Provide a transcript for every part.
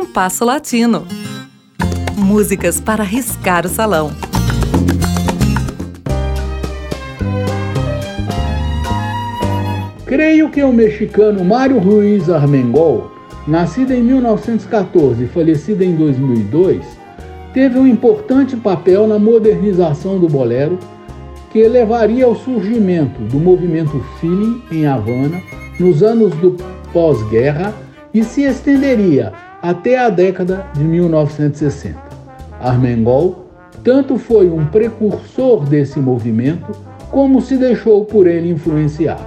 Compasso Latino. Músicas para riscar o salão. Creio que o mexicano Mário Ruiz Armengol, nascido em 1914 e falecido em 2002, teve um importante papel na modernização do bolero, que levaria ao surgimento do movimento feeling em Havana nos anos do pós-guerra e se estenderia até a década de 1960. Armengol tanto foi um precursor desse movimento, como se deixou por ele influenciar.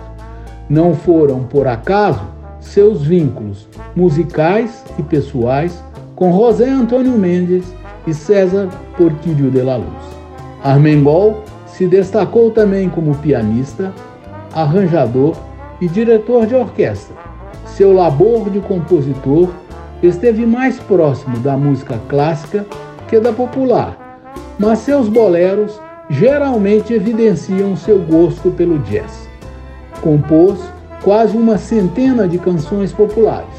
Não foram, por acaso, seus vínculos musicais e pessoais com José Antônio Mendes e César Porquírio de la Luz. Armengol se destacou também como pianista, arranjador e diretor de orquestra. Seu labor de compositor esteve mais próximo da música clássica que da popular, mas seus boleros geralmente evidenciam seu gosto pelo jazz. Compôs quase uma centena de canções populares.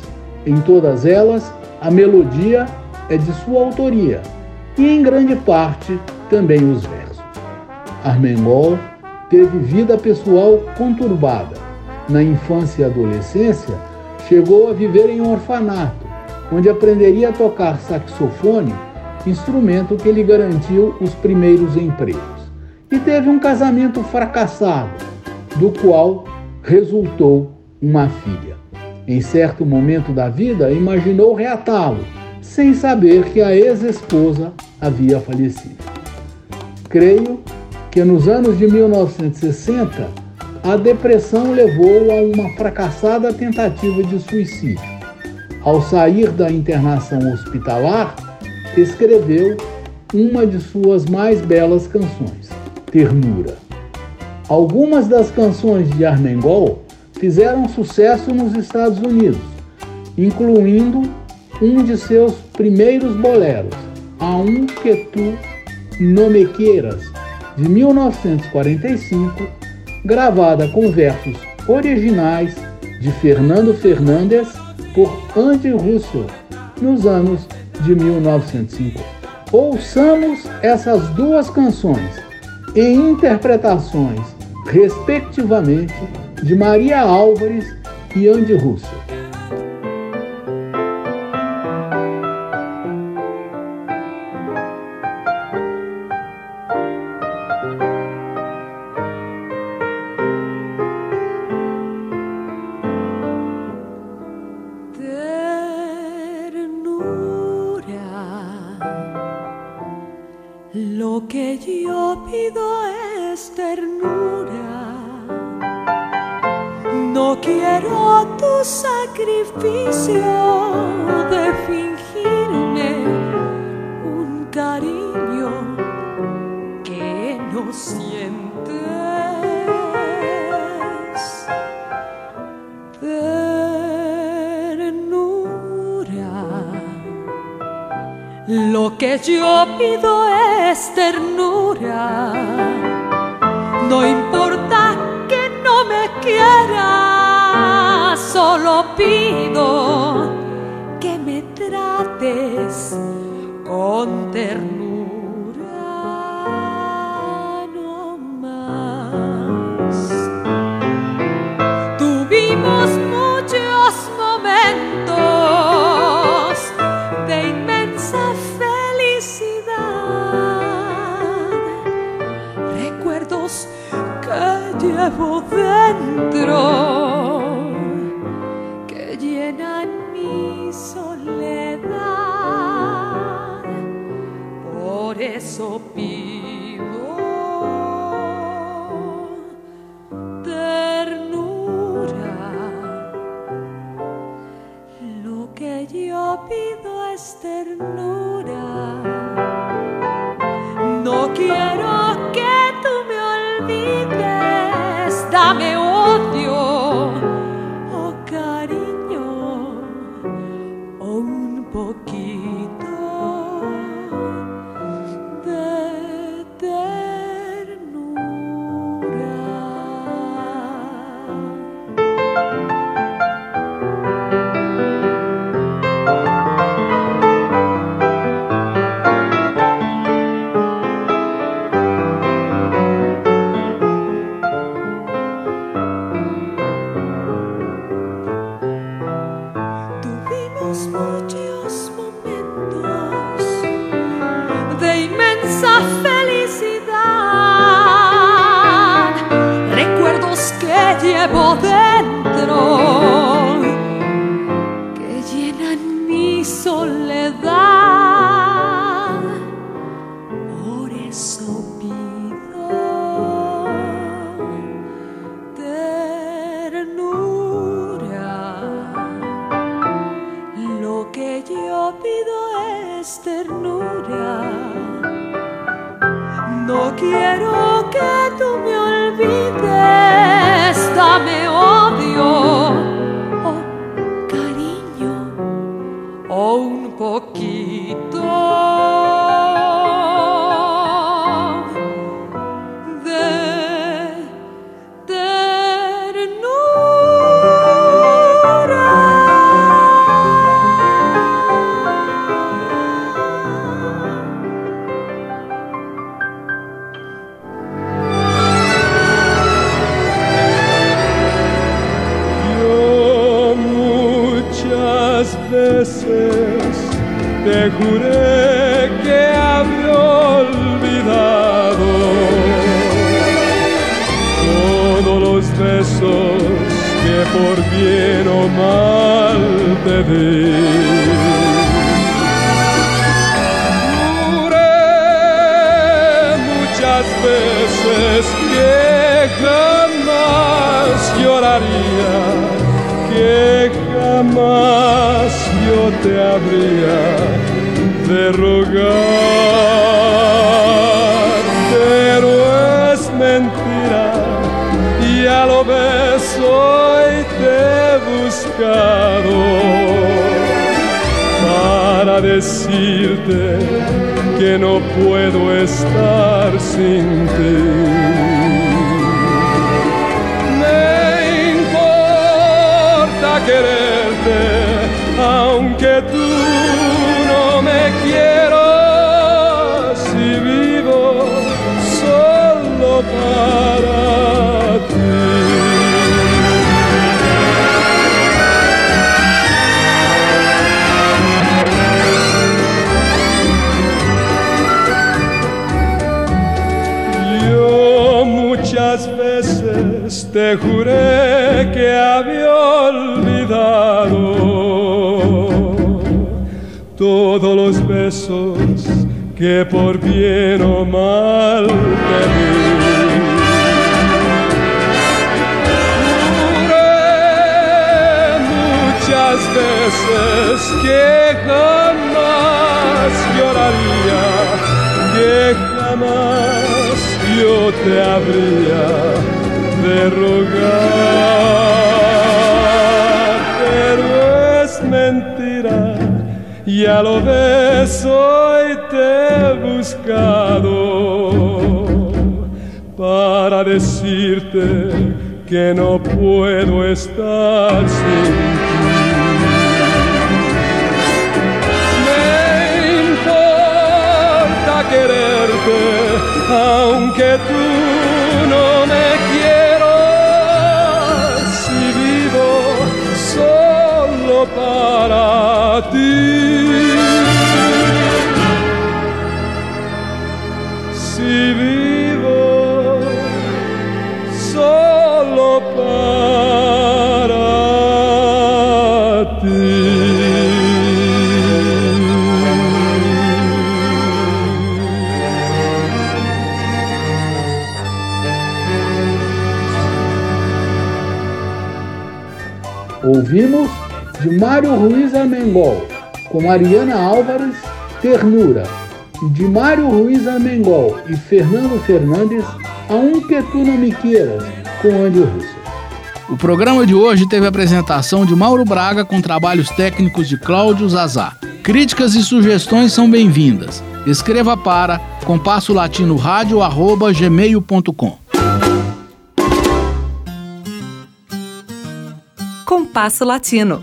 Em todas elas, a melodia é de sua autoria e, em grande parte, também os versos. Armengol teve vida pessoal conturbada. Na infância e adolescência, chegou a viver em um orfanato, onde aprenderia a tocar saxofone, instrumento que lhe garantiu os primeiros empregos. E teve um casamento fracassado, do qual resultou uma filha. Em certo momento da vida, imaginou reatá-lo, sem saber que a ex-esposa havia falecido. Creio que nos anos de 1960, a depressão levou a uma fracassada tentativa de suicídio. Ao sair da internação hospitalar, escreveu uma de suas mais belas canções, Ternura. Algumas das canções de Armengol fizeram sucesso nos Estados Unidos, incluindo um de seus primeiros boleros, A Um Que Tu No Me Queiras, de 1945, gravada com versos originais de Fernando Fernandes por Andy Russell nos anos de 1950. Ouçamos essas duas canções em interpretações, respectivamente, de Maria Álvares e Andy Russell. Ternura. No quiero tu sacrificio de fingirme un cariño que no sientes. Lo que yo pido es ternura. No importa que no me quieras, solo pido que me trates con ternura. Llevo dentro, que llenan mi soledad. Por eso quiero besos que por bien o mal te di. Juré muchas veces que jamás lloraría, que jamás yo te habría de rogar, para decirte que no puedo estar sin ti. Me importa quererte, aunque tú veces te juré que había olvidado todos los besos que por bien o mal te di. Veces que jamás lloraría, que jamás yo te habría de rogar, pero es mentira, ya lo ves, hoy te he buscado para decirte que no puedo estar sin ti. Me importa quererte, aunque tú para ti. Si vivo solo para Ouvimos de Mário Ruiz Armengol, com Mariana Álvares, Ternura, e de Mário Ruiz Armengol e Fernando Fernandes, A Um Que Tu Não Me Queiras, com Andy Russo. O programa de hoje teve a apresentação de Mauro Braga com trabalhos técnicos de Cláudio Zazá. Críticas e sugestões são bem-vindas. Escreva para compasso latino gmail.com. Compasso Latino.